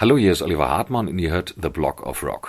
Hallo, hier ist Oliver Hartmann und ihr hört The Block of Rock.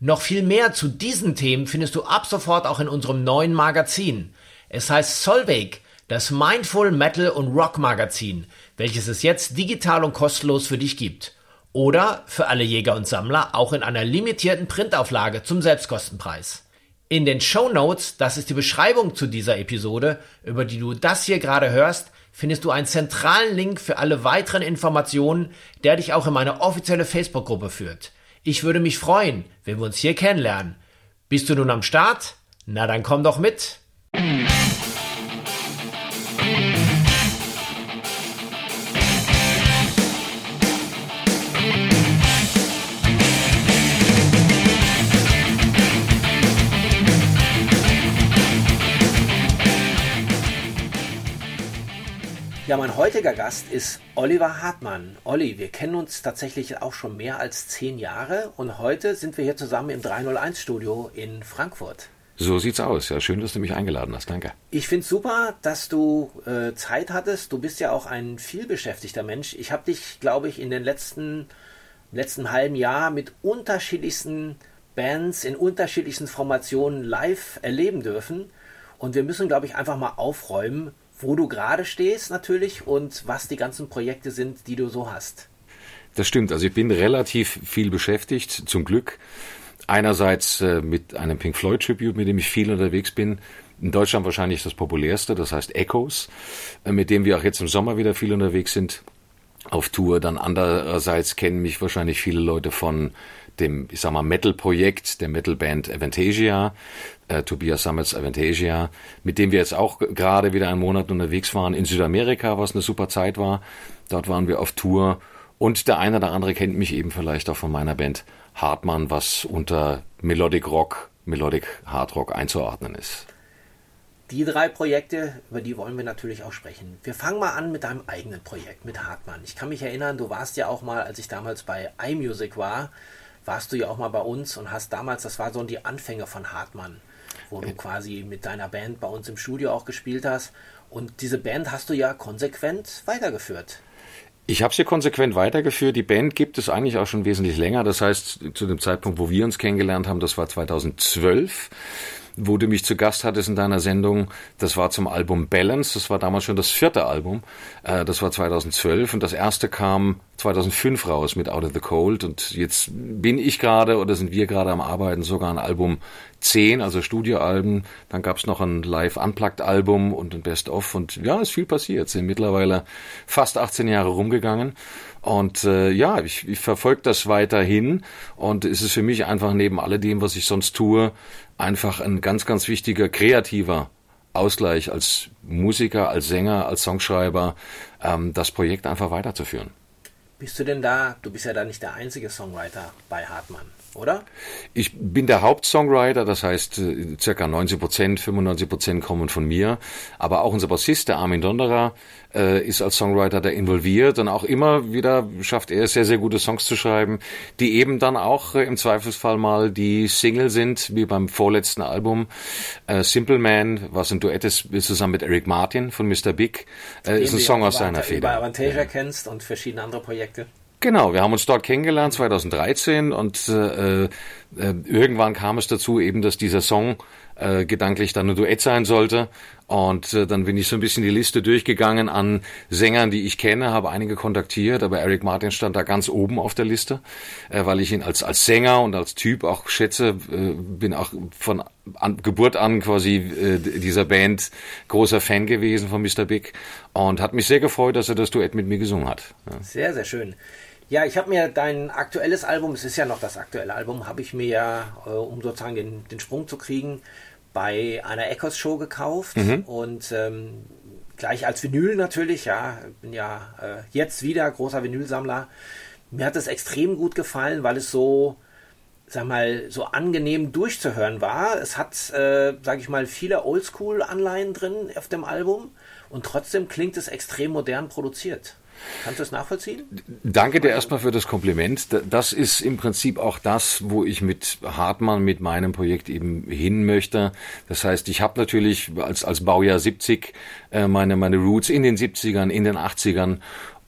Noch viel mehr zu diesen Themen findest du ab sofort auch in unserem neuen Magazin. Es heißt Solveig, das Mindful Metal und Rock Magazin, welches es jetzt digital und kostenlos für dich gibt. Oder für alle Jäger und Sammler auch in einer limitierten Printauflage zum Selbstkostenpreis. In den Show Notes, das ist die Beschreibung zu dieser Episode, über die du das hier gerade hörst, findest du einen zentralen Link für alle weiteren Informationen, der dich auch in meine offizielle Facebook-Gruppe führt. Ich würde mich freuen, wenn wir uns hier kennenlernen. Bist du nun am Start? Na dann komm doch mit. Ja, mein heutiger Gast ist Oliver Hartmann. Olli, wir kennen uns tatsächlich auch schon mehr als zehn Jahre und heute sind wir hier zusammen im 301 Studio in Frankfurt. So sieht's aus. Ja, schön, dass du mich eingeladen hast. Danke. Ich finde super, dass du äh, Zeit hattest. Du bist ja auch ein vielbeschäftigter Mensch. Ich habe dich, glaube ich, in den letzten letzten halben Jahr mit unterschiedlichsten Bands in unterschiedlichsten Formationen live erleben dürfen. Und wir müssen, glaube ich, einfach mal aufräumen, wo du gerade stehst natürlich und was die ganzen Projekte sind, die du so hast. Das stimmt. Also ich bin relativ viel beschäftigt, zum Glück. Einerseits äh, mit einem Pink Floyd Tribute, mit dem ich viel unterwegs bin. In Deutschland wahrscheinlich das populärste, das heißt Echoes, äh, mit dem wir auch jetzt im Sommer wieder viel unterwegs sind auf Tour. Dann andererseits kennen mich wahrscheinlich viele Leute von dem, ich sag mal, Metal-Projekt der Metal-Band Avantasia, äh, Tobias Summits Avantasia, mit dem wir jetzt auch gerade wieder einen Monat unterwegs waren in Südamerika, was eine super Zeit war. Dort waren wir auf Tour und der eine oder andere kennt mich eben vielleicht auch von meiner Band Hartmann, was unter Melodic Rock, Melodic Hard Rock einzuordnen ist. Die drei Projekte, über die wollen wir natürlich auch sprechen. Wir fangen mal an mit deinem eigenen Projekt, mit Hartmann. Ich kann mich erinnern, du warst ja auch mal, als ich damals bei iMusic war, warst du ja auch mal bei uns und hast damals, das war so die Anfänge von Hartmann, wo du quasi mit deiner Band bei uns im Studio auch gespielt hast. Und diese Band hast du ja konsequent weitergeführt. Ich habe sie konsequent weitergeführt. Die Band gibt es eigentlich auch schon wesentlich länger. Das heißt, zu dem Zeitpunkt, wo wir uns kennengelernt haben, das war 2012 wo du mich zu Gast hattest in deiner Sendung. Das war zum Album Balance. Das war damals schon das vierte Album. Äh, das war 2012 und das erste kam 2005 raus mit Out of the Cold. Und jetzt bin ich gerade oder sind wir gerade am Arbeiten sogar an Album 10, also Studioalben. Dann gab es noch ein Live-Unplugged-Album und ein Best-of. Und ja, ist viel passiert. Sind mittlerweile fast 18 Jahre rumgegangen. Und äh, ja, ich, ich verfolge das weiterhin und es ist für mich einfach neben alledem, was ich sonst tue, einfach ein ganz, ganz wichtiger kreativer Ausgleich als Musiker, als Sänger, als Songschreiber, ähm, das Projekt einfach weiterzuführen. Bist du denn da, du bist ja da nicht der einzige Songwriter bei Hartmann oder? Ich bin der Hauptsongwriter, das heißt, äh, circa 90 Prozent, 95 Prozent kommen von mir. Aber auch unser Bassist, der Armin Donderer, äh, ist als Songwriter da involviert und auch immer wieder schafft er sehr, sehr gute Songs zu schreiben, die eben dann auch äh, im Zweifelsfall mal die Single sind, wie beim vorletzten Album Simple Man, was ein Duett ist, zusammen mit Eric Martin von Mr. Big, ist ein Song aus seiner Feder. Bei Avantasia ja. kennst und verschiedene andere Projekte. Genau, wir haben uns dort kennengelernt 2013 und äh, äh, irgendwann kam es dazu eben, dass dieser Song äh, gedanklich dann ein Duett sein sollte Und äh, dann bin ich so ein bisschen die Liste durchgegangen an Sängern, die ich kenne, habe einige kontaktiert, aber Eric Martin stand da ganz oben auf der Liste, äh, weil ich ihn als, als Sänger und als Typ auch schätze, äh, bin auch von an, Geburt an quasi äh, dieser Band großer Fan gewesen von Mr. Big und hat mich sehr gefreut, dass er das Duett mit mir gesungen hat. Ja. Sehr, sehr schön. Ja, ich habe mir dein aktuelles Album, es ist ja noch das aktuelle Album, habe ich mir ja, äh, um sozusagen den, den Sprung zu kriegen, bei einer Echos Show gekauft mhm. und ähm, gleich als Vinyl natürlich, ja, bin ja äh, jetzt wieder großer Vinylsammler. Mir hat es extrem gut gefallen, weil es so, sag mal, so angenehm durchzuhören war. Es hat, äh, sag ich mal, viele Oldschool-Anleihen drin auf dem Album und trotzdem klingt es extrem modern produziert. Kannst du das nachvollziehen? Danke dir erstmal für das Kompliment. Das ist im Prinzip auch das, wo ich mit Hartmann, mit meinem Projekt eben hin möchte. Das heißt, ich habe natürlich als, als Baujahr 70 äh, meine, meine Roots in den 70ern, in den 80ern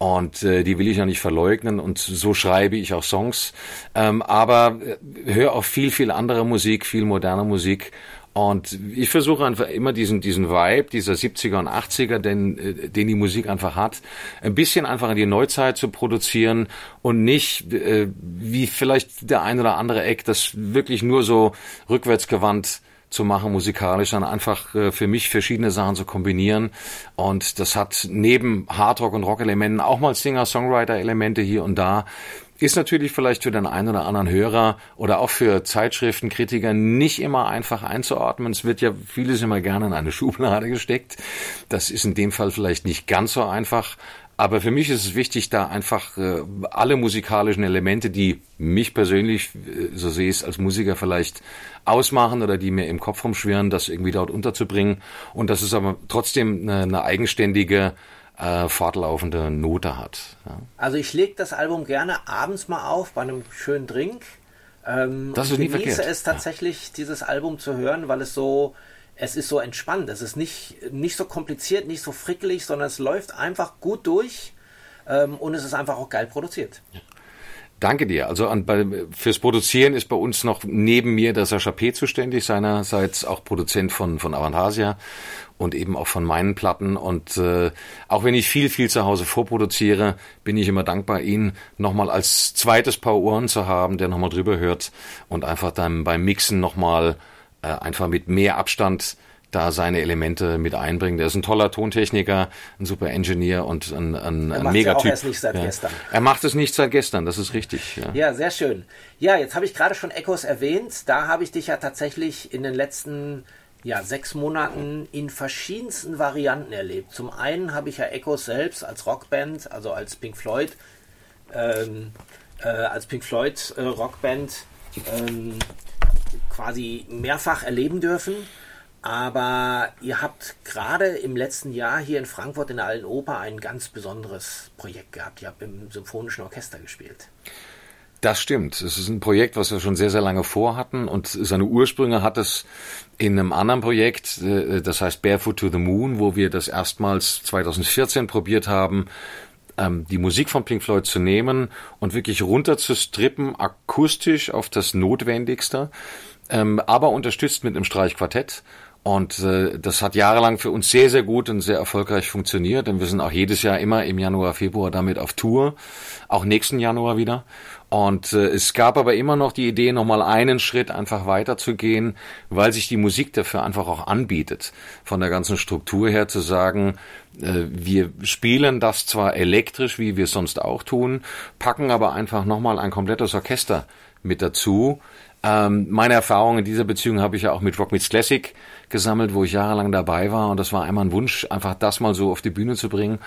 und äh, die will ich ja nicht verleugnen und so schreibe ich auch Songs. Ähm, aber äh, höre auch viel, viel andere Musik, viel moderne Musik und ich versuche einfach immer diesen, diesen Vibe dieser 70er und 80er, den, äh, den die Musik einfach hat, ein bisschen einfach in die Neuzeit zu produzieren und nicht, äh, wie vielleicht der ein oder andere Eck, das wirklich nur so rückwärtsgewandt zu machen musikalisch, sondern einfach äh, für mich verschiedene Sachen zu kombinieren. Und das hat neben Hardrock und Rock-Elementen auch mal Singer-Songwriter-Elemente hier und da ist natürlich vielleicht für den einen oder anderen Hörer oder auch für Zeitschriftenkritiker nicht immer einfach einzuordnen. Es wird ja vieles immer gerne in eine Schublade gesteckt. Das ist in dem Fall vielleicht nicht ganz so einfach. Aber für mich ist es wichtig, da einfach äh, alle musikalischen Elemente, die mich persönlich, äh, so sehe ich es als Musiker vielleicht ausmachen oder die mir im Kopf rumschwirren, das irgendwie dort unterzubringen. Und das ist aber trotzdem eine, eine eigenständige äh, fortlaufende Note hat. Ja. Also ich lege das Album gerne abends mal auf bei einem schönen Drink. Ähm, das ist nie verkehrt. genieße es tatsächlich, ja. dieses Album zu hören, weil es so, es ist so entspannt. Es ist nicht, nicht so kompliziert, nicht so frickelig, sondern es läuft einfach gut durch ähm, und es ist einfach auch geil produziert. Ja. Danke dir. Also an, bei, fürs Produzieren ist bei uns noch neben mir der Sascha P. zuständig, seinerseits auch Produzent von, von Avantasia und eben auch von meinen Platten. Und äh, auch wenn ich viel, viel zu Hause vorproduziere, bin ich immer dankbar, ihn nochmal als zweites Paar Ohren zu haben, der nochmal drüber hört und einfach dann beim Mixen nochmal äh, einfach mit mehr Abstand da seine Elemente mit einbringen. Der ist ein toller Tontechniker, ein super Engineer und ein, ein, ein Megatyp. Er macht es nicht seit ja. gestern. Er macht es nicht seit gestern, das ist richtig. Ja, ja sehr schön. Ja, jetzt habe ich gerade schon Echos erwähnt. Da habe ich dich ja tatsächlich in den letzten ja, sechs Monaten in verschiedensten Varianten erlebt. Zum einen habe ich ja Echos selbst als Rockband, also als Pink Floyd, ähm, äh, als Pink Floyd äh, Rockband ähm, quasi mehrfach erleben dürfen. Aber ihr habt gerade im letzten Jahr hier in Frankfurt in der Alten Oper ein ganz besonderes Projekt gehabt. Ihr habt im Symphonischen Orchester gespielt. Das stimmt. Es ist ein Projekt, was wir schon sehr, sehr lange vorhatten und seine Ursprünge hat es in einem anderen Projekt, äh, das heißt Barefoot to the Moon, wo wir das erstmals 2014 probiert haben, ähm, die Musik von Pink Floyd zu nehmen und wirklich runter zu strippen, akustisch auf das Notwendigste, ähm, aber unterstützt mit einem Streichquartett und äh, das hat jahrelang für uns sehr, sehr gut und sehr erfolgreich funktioniert. Denn wir sind auch jedes Jahr immer im Januar, Februar damit auf Tour. Auch nächsten Januar wieder. Und äh, es gab aber immer noch die Idee, nochmal einen Schritt einfach weiterzugehen, weil sich die Musik dafür einfach auch anbietet. Von der ganzen Struktur her zu sagen, äh, wir spielen das zwar elektrisch, wie wir es sonst auch tun, packen aber einfach nochmal ein komplettes Orchester mit dazu. Ähm, meine Erfahrung in dieser Beziehung habe ich ja auch mit Rock Meets Classic gesammelt, wo ich jahrelang dabei war. Und das war einmal ein Wunsch, einfach das mal so auf die Bühne zu bringen.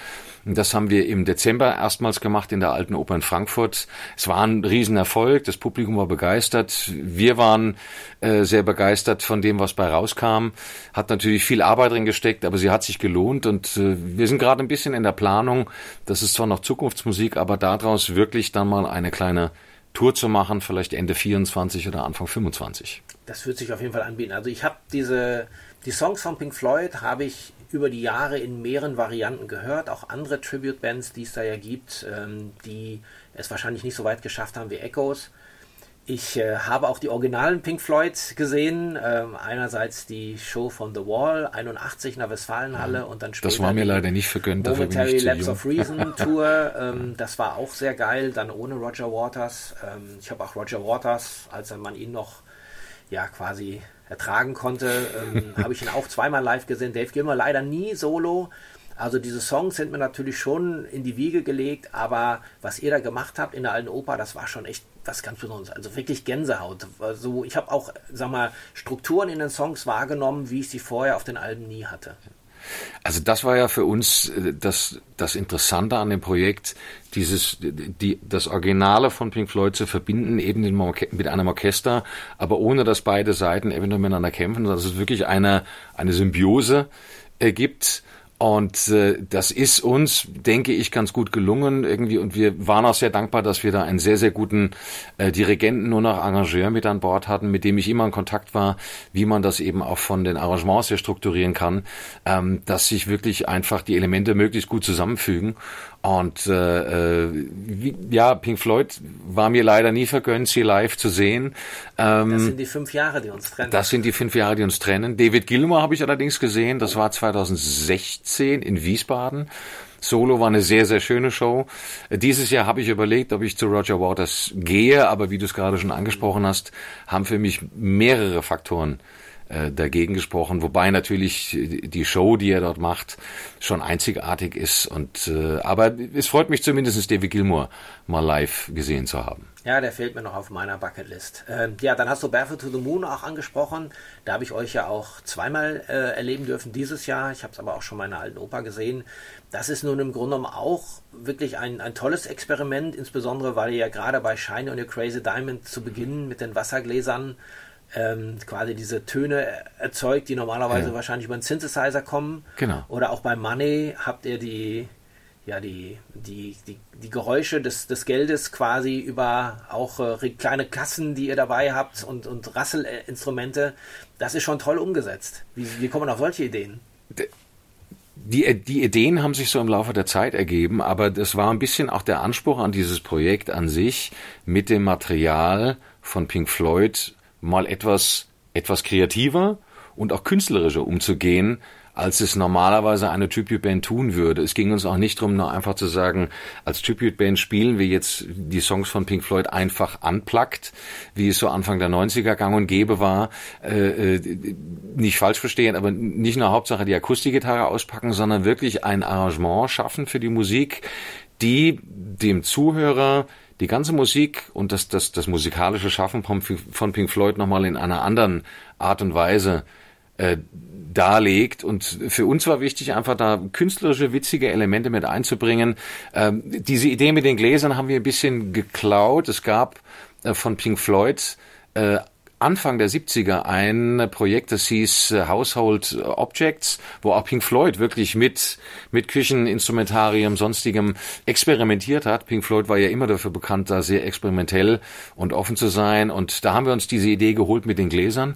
Und das haben wir im Dezember erstmals gemacht in der Alten Oper in Frankfurt. Es war ein Riesenerfolg. Das Publikum war begeistert. Wir waren äh, sehr begeistert von dem, was bei rauskam. Hat natürlich viel Arbeit drin gesteckt, aber sie hat sich gelohnt. Und äh, wir sind gerade ein bisschen in der Planung. Das ist zwar noch Zukunftsmusik, aber daraus wirklich dann mal eine kleine Tour zu machen, vielleicht Ende 24 oder Anfang 25. Das wird sich auf jeden Fall anbieten. Also ich habe diese, die Songs von Pink Floyd habe ich über die Jahre in mehreren Varianten gehört, auch andere Tribute-Bands, die es da ja gibt, ähm, die es wahrscheinlich nicht so weit geschafft haben wie Echoes. Ich äh, habe auch die originalen Pink Floyd gesehen. Ähm, einerseits die Show von The Wall, 81 in der Westfalenhalle ja, und dann später. Das war mir leider nicht vergönnt. Momentary Lapse of Reason Tour. Ähm, das war auch sehr geil. Dann ohne Roger Waters. Ähm, ich habe auch Roger Waters, als man ihn noch ja quasi ertragen konnte, ähm, habe ich ihn auch zweimal live gesehen. Dave Gilmer leider nie solo. Also diese Songs sind mir natürlich schon in die Wiege gelegt, aber was ihr da gemacht habt in der alten Oper, das war schon echt was ganz Besonderes. Also wirklich Gänsehaut. Also ich habe auch, sag mal, Strukturen in den Songs wahrgenommen, wie ich sie vorher auf den Alben nie hatte. Also das war ja für uns äh, das, das Interessante an dem Projekt, dieses, die, das Originale von Pink Floyd zu verbinden, eben mit einem Orchester, aber ohne dass beide Seiten eventuell miteinander kämpfen, dass es wirklich eine, eine Symbiose ergibt und äh, das ist uns, denke ich, ganz gut gelungen irgendwie. Und wir waren auch sehr dankbar, dass wir da einen sehr, sehr guten äh, Dirigenten, nur noch Arrangeur mit an Bord hatten, mit dem ich immer in Kontakt war, wie man das eben auch von den Arrangements her strukturieren kann, ähm, dass sich wirklich einfach die Elemente möglichst gut zusammenfügen. Und äh, äh, wie, ja, Pink Floyd war mir leider nie vergönnt, sie live zu sehen. Ähm, das sind die fünf Jahre, die uns trennen. Das sind die fünf Jahre, die uns trennen. David Gilmour habe ich allerdings gesehen. Das war 2016 in Wiesbaden. Solo war eine sehr, sehr schöne Show. Dieses Jahr habe ich überlegt, ob ich zu Roger Waters gehe, aber wie du es gerade schon angesprochen hast, haben für mich mehrere Faktoren äh, dagegen gesprochen, wobei natürlich die Show, die er dort macht, schon einzigartig ist. Und äh, aber es freut mich zumindest, David Gilmour mal live gesehen zu haben. Ja, der fehlt mir noch auf meiner Bucketlist. Ähm, ja, dann hast du Barefoot to the Moon auch angesprochen. Da habe ich euch ja auch zweimal äh, erleben dürfen dieses Jahr. Ich habe es aber auch schon meiner alten Oper gesehen. Das ist nun im Grunde genommen auch wirklich ein, ein tolles Experiment, insbesondere weil ihr ja gerade bei Shine on Your Crazy Diamond zu Beginn mit den Wassergläsern ähm, quasi diese Töne erzeugt, die normalerweise ja. wahrscheinlich über einen Synthesizer kommen. Genau. Oder auch bei Money habt ihr die, ja, die, die, die, die Geräusche des, des Geldes quasi über auch äh, kleine Kassen, die ihr dabei habt und, und Rasselinstrumente. Das ist schon toll umgesetzt. Wie, wie kommt man auf solche Ideen? Die, die Ideen haben sich so im Laufe der Zeit ergeben, aber das war ein bisschen auch der Anspruch an dieses Projekt an sich, mit dem Material von Pink Floyd mal etwas, etwas kreativer und auch künstlerischer umzugehen, als es normalerweise eine Tribute-Band tun würde. Es ging uns auch nicht darum, nur einfach zu sagen, als Tribute-Band spielen wir jetzt die Songs von Pink Floyd einfach anplagt, wie es so Anfang der 90er gang und gäbe war. Äh, äh, nicht falsch verstehen, aber nicht nur Hauptsache die Akustikgitarre auspacken, sondern wirklich ein Arrangement schaffen für die Musik, die dem Zuhörer die ganze Musik und das, das, das musikalische Schaffen von, Pink Floyd nochmal in einer anderen Art und Weise äh, darlegt. Und für uns war wichtig, einfach da künstlerische, witzige Elemente mit einzubringen. Ähm, diese Idee mit den Gläsern haben wir ein bisschen geklaut. Es gab äh, von Pink Floyd äh, Anfang der 70er ein Projekt, das hieß äh, Household Objects, wo auch Pink Floyd wirklich mit, mit Kücheninstrumentarium, sonstigem experimentiert hat. Pink Floyd war ja immer dafür bekannt, da sehr experimentell und offen zu sein. Und da haben wir uns diese Idee geholt mit den Gläsern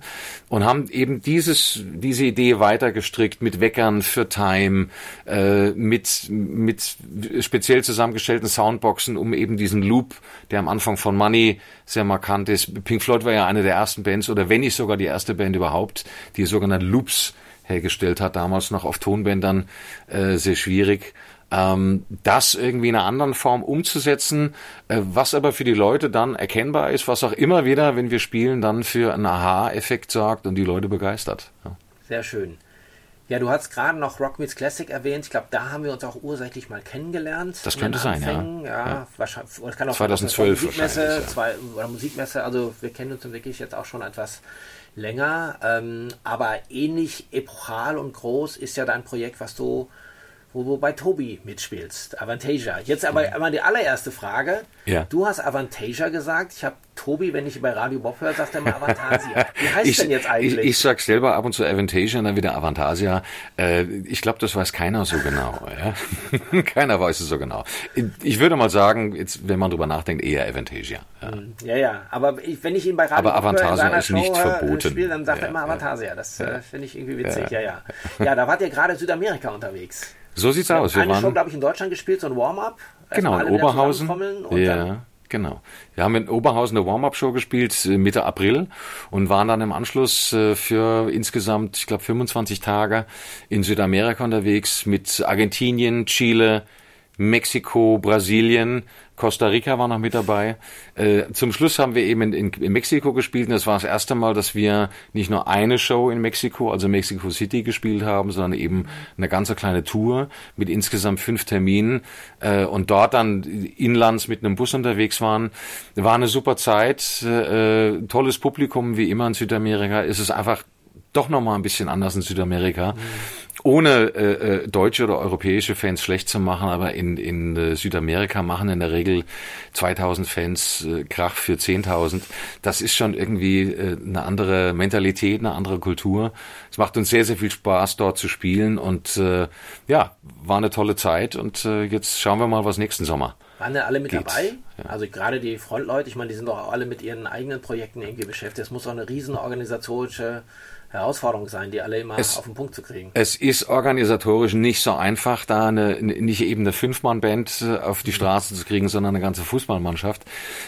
und haben eben dieses, diese Idee weitergestrickt mit Weckern für Time, äh, mit, mit speziell zusammengestellten Soundboxen, um eben diesen Loop, der am Anfang von Money sehr markant ist. Pink Floyd war ja eine der ersten Bands oder wenn nicht sogar die erste Band überhaupt, die sogenannten Loops hergestellt hat, damals noch auf Tonbändern äh, sehr schwierig. Ähm, das irgendwie in einer anderen Form umzusetzen, äh, was aber für die Leute dann erkennbar ist, was auch immer wieder, wenn wir spielen, dann für einen Aha-Effekt sorgt und die Leute begeistert. Ja. Sehr schön. Ja, du hast gerade noch Rock Meets Classic erwähnt. Ich glaube, da haben wir uns auch ursächlich mal kennengelernt. Das könnte sein, ja. ja. ja. Wahrscheinlich, kann auch 2012 Musikmesse, ja. zwei, oder Musikmesse. Also wir kennen uns wirklich jetzt auch schon etwas länger. Ähm, aber ähnlich epochal und groß ist ja dein Projekt, was du wo du bei Tobi mitspielst, Avantasia. Jetzt aber mhm. einmal die allererste Frage. Ja. Du hast Avantasia gesagt. Ich habe Tobi, wenn ich bei Radio Bob höre, sagt er mal Avantasia. Wie heißt ich, denn jetzt eigentlich? Ich, ich sag selber ab und zu Avantasia und dann wieder Avantasia. Äh, ich glaube, das weiß keiner so genau. Ja? keiner weiß es so genau. Ich würde mal sagen, jetzt, wenn man drüber nachdenkt, eher Avantasia. Ja, hm, ja, ja. aber ich, wenn ich ihn bei Radio aber Avantasia ist Show nicht verboten. Spiel, dann sagt ja, er immer Avantasia. Das äh, finde ich irgendwie witzig. Ja, ja. Ja, da wart ihr gerade Südamerika unterwegs. So sieht's aus. Wir eine waren Show, glaube ich, in Deutschland gespielt, so ein Warm-up. Genau, in Oberhausen. Ja. Genau. Wir haben in Oberhausen eine Warm-Up-Show gespielt äh, Mitte April und waren dann im Anschluss äh, für insgesamt, ich glaube, 25 Tage in Südamerika unterwegs mit Argentinien, Chile, Mexiko, Brasilien, Costa Rica war noch mit dabei. Äh, zum Schluss haben wir eben in, in, in, Mexiko gespielt und das war das erste Mal, dass wir nicht nur eine Show in Mexiko, also Mexico City gespielt haben, sondern eben eine ganze kleine Tour mit insgesamt fünf Terminen äh, und dort dann inlands mit einem Bus unterwegs waren. War eine super Zeit, äh, tolles Publikum wie immer in Südamerika. Es ist einfach doch noch mal ein bisschen anders in Südamerika. Mhm ohne äh, äh, deutsche oder europäische Fans schlecht zu machen, aber in, in äh, Südamerika machen in der Regel 2000 Fans äh, Krach für 10.000. Das ist schon irgendwie äh, eine andere Mentalität, eine andere Kultur. Es macht uns sehr, sehr viel Spaß, dort zu spielen und äh, ja, war eine tolle Zeit und äh, jetzt schauen wir mal, was nächsten Sommer waren denn alle mit geht. dabei? Ja. Also gerade die Frontleute, ich meine, die sind doch alle mit ihren eigenen Projekten irgendwie beschäftigt. Es muss auch eine riesen organisatorische Herausforderung sein, die alle immer es, auf den Punkt zu kriegen. Es ist organisatorisch nicht so einfach, da eine, nicht eben eine Fünfmann-Band äh, auf die Straße zu kriegen, sondern eine ganze Fußballmannschaft.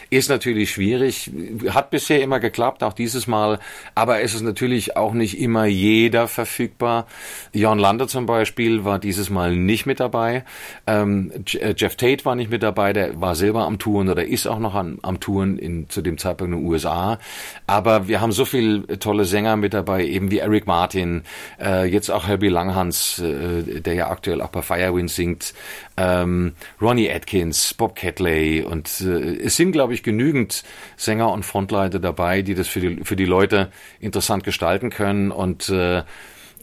Ist natürlich schwierig, hat bisher immer geklappt, auch dieses Mal, aber es ist natürlich auch nicht immer jeder verfügbar. Jon Lander zum Beispiel war dieses Mal nicht mit dabei. Ähm, äh, Jeff Tate war nicht mit dabei, der war selber am Touren oder ist auch noch am, am Touren in, zu dem Zeitpunkt in den USA. Aber wir haben so viele tolle Sänger mit dabei, eben wie Eric Martin, äh, jetzt auch Herbie Langhans, äh, der ja aktuell auch bei Firewind singt, ähm, Ronnie Atkins, Bob Catley und äh, es sind, glaube ich, genügend Sänger und Frontleiter dabei, die das für die, für die Leute interessant gestalten können und äh,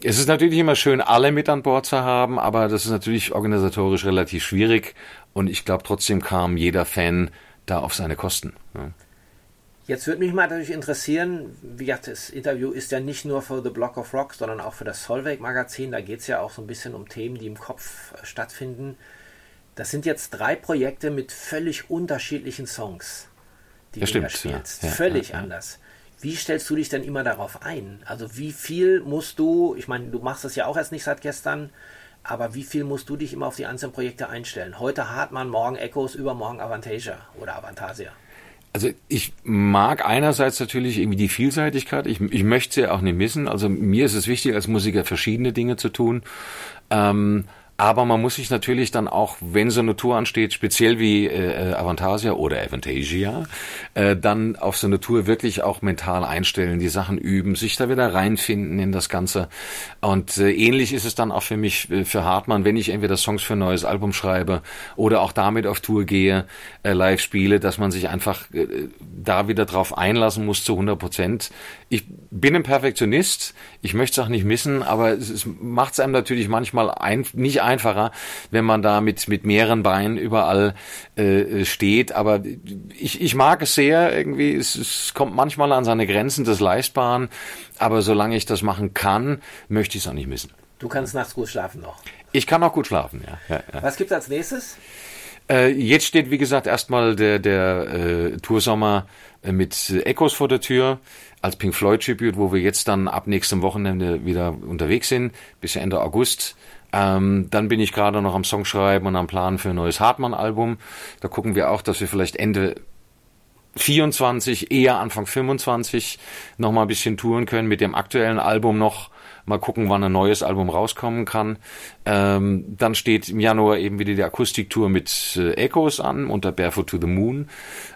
es ist natürlich immer schön, alle mit an Bord zu haben, aber das ist natürlich organisatorisch relativ schwierig und ich glaube trotzdem kam jeder Fan da auf seine Kosten. Ja. Jetzt würde mich mal natürlich interessieren, wie gesagt, das Interview ist ja nicht nur für The Block of Rock, sondern auch für das Solveig Magazin. Da geht es ja auch so ein bisschen um Themen, die im Kopf äh, stattfinden. Das sind jetzt drei Projekte mit völlig unterschiedlichen Songs, die das du da spielst. Ja, völlig ja, ja. anders. Wie stellst du dich denn immer darauf ein? Also wie viel musst du, ich meine, du machst das ja auch erst nicht seit gestern, aber wie viel musst du dich immer auf die einzelnen Projekte einstellen? Heute Hartmann, morgen Echos, übermorgen Avantasia oder Avantasia. Also ich mag einerseits natürlich irgendwie die Vielseitigkeit. Ich, ich möchte sie auch nicht missen. Also mir ist es wichtig, als Musiker verschiedene Dinge zu tun. Ähm, aber man muss sich natürlich dann auch, wenn so eine Tour ansteht, speziell wie äh, Avantasia oder Avantasia, äh, dann auf so eine Tour wirklich auch mental einstellen, die Sachen üben, sich da wieder reinfinden in das Ganze. Und äh, ähnlich ist es dann auch für mich, äh, für Hartmann, wenn ich entweder Songs für ein neues Album schreibe oder auch damit auf Tour gehe, äh, live spiele, dass man sich einfach äh, da wieder drauf einlassen muss zu 100 Prozent. Ich bin ein Perfektionist, ich möchte es auch nicht missen, aber es, es macht es einem natürlich manchmal ein, nicht einfacher, wenn man da mit, mit mehreren Beinen überall äh, steht. Aber ich, ich mag es sehr, irgendwie, es, es kommt manchmal an seine Grenzen des Leistbaren, aber solange ich das machen kann, möchte ich es auch nicht missen. Du kannst nachts gut schlafen noch. Ich kann auch gut schlafen, ja. ja, ja. Was gibt's als nächstes? Äh, jetzt steht, wie gesagt, erstmal der, der äh, Toursommer äh, mit Echos vor der Tür als Pink Floyd Tribute, wo wir jetzt dann ab nächstem Wochenende wieder unterwegs sind, bis Ende August. Ähm, dann bin ich gerade noch am Songschreiben und am Plan für ein neues Hartmann-Album. Da gucken wir auch, dass wir vielleicht Ende 24, eher Anfang 25 noch mal ein bisschen touren können mit dem aktuellen Album noch. Mal gucken, wann ein neues Album rauskommen kann. Ähm, dann steht im Januar eben wieder die Akustiktour mit äh, Echoes an unter Barefoot to the Moon.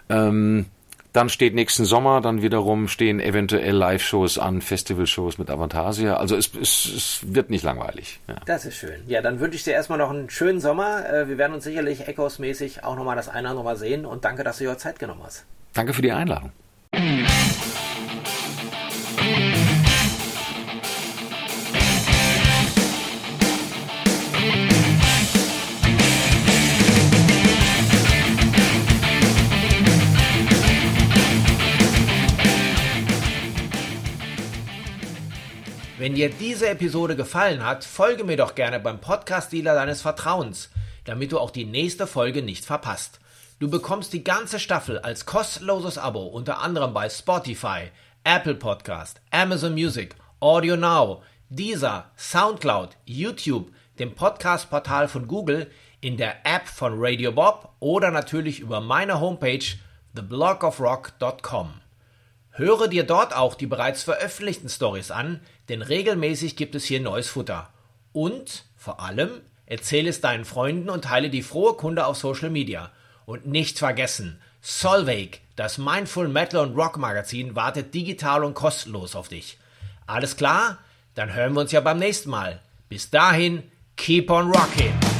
Ähm, dann steht nächsten Sommer, dann wiederum stehen eventuell Live-Shows an, Festival-Shows mit Avantasia. Also es, es, es wird nicht langweilig. Ja. Das ist schön. Ja, dann wünsche ich dir erstmal noch einen schönen Sommer. Äh, wir werden uns sicherlich Echos-mäßig auch nochmal das eine oder andere Mal sehen und danke, dass du dir Zeit genommen hast. Danke für die Einladung. Wenn dir diese Episode gefallen hat, folge mir doch gerne beim Podcast-Dealer deines Vertrauens, damit du auch die nächste Folge nicht verpasst. Du bekommst die ganze Staffel als kostenloses Abo unter anderem bei Spotify, Apple Podcast, Amazon Music, Audio Now, Deezer, Soundcloud, YouTube, dem Podcast-Portal von Google, in der App von Radio Bob oder natürlich über meine Homepage theblogofrock.com. Höre dir dort auch die bereits veröffentlichten Stories an, denn regelmäßig gibt es hier neues Futter. Und vor allem erzähle es deinen Freunden und teile die frohe Kunde auf Social Media. Und nicht vergessen, Solveig, das Mindful Metal und Rock Magazin, wartet digital und kostenlos auf dich. Alles klar? Dann hören wir uns ja beim nächsten Mal. Bis dahin, keep on rocking!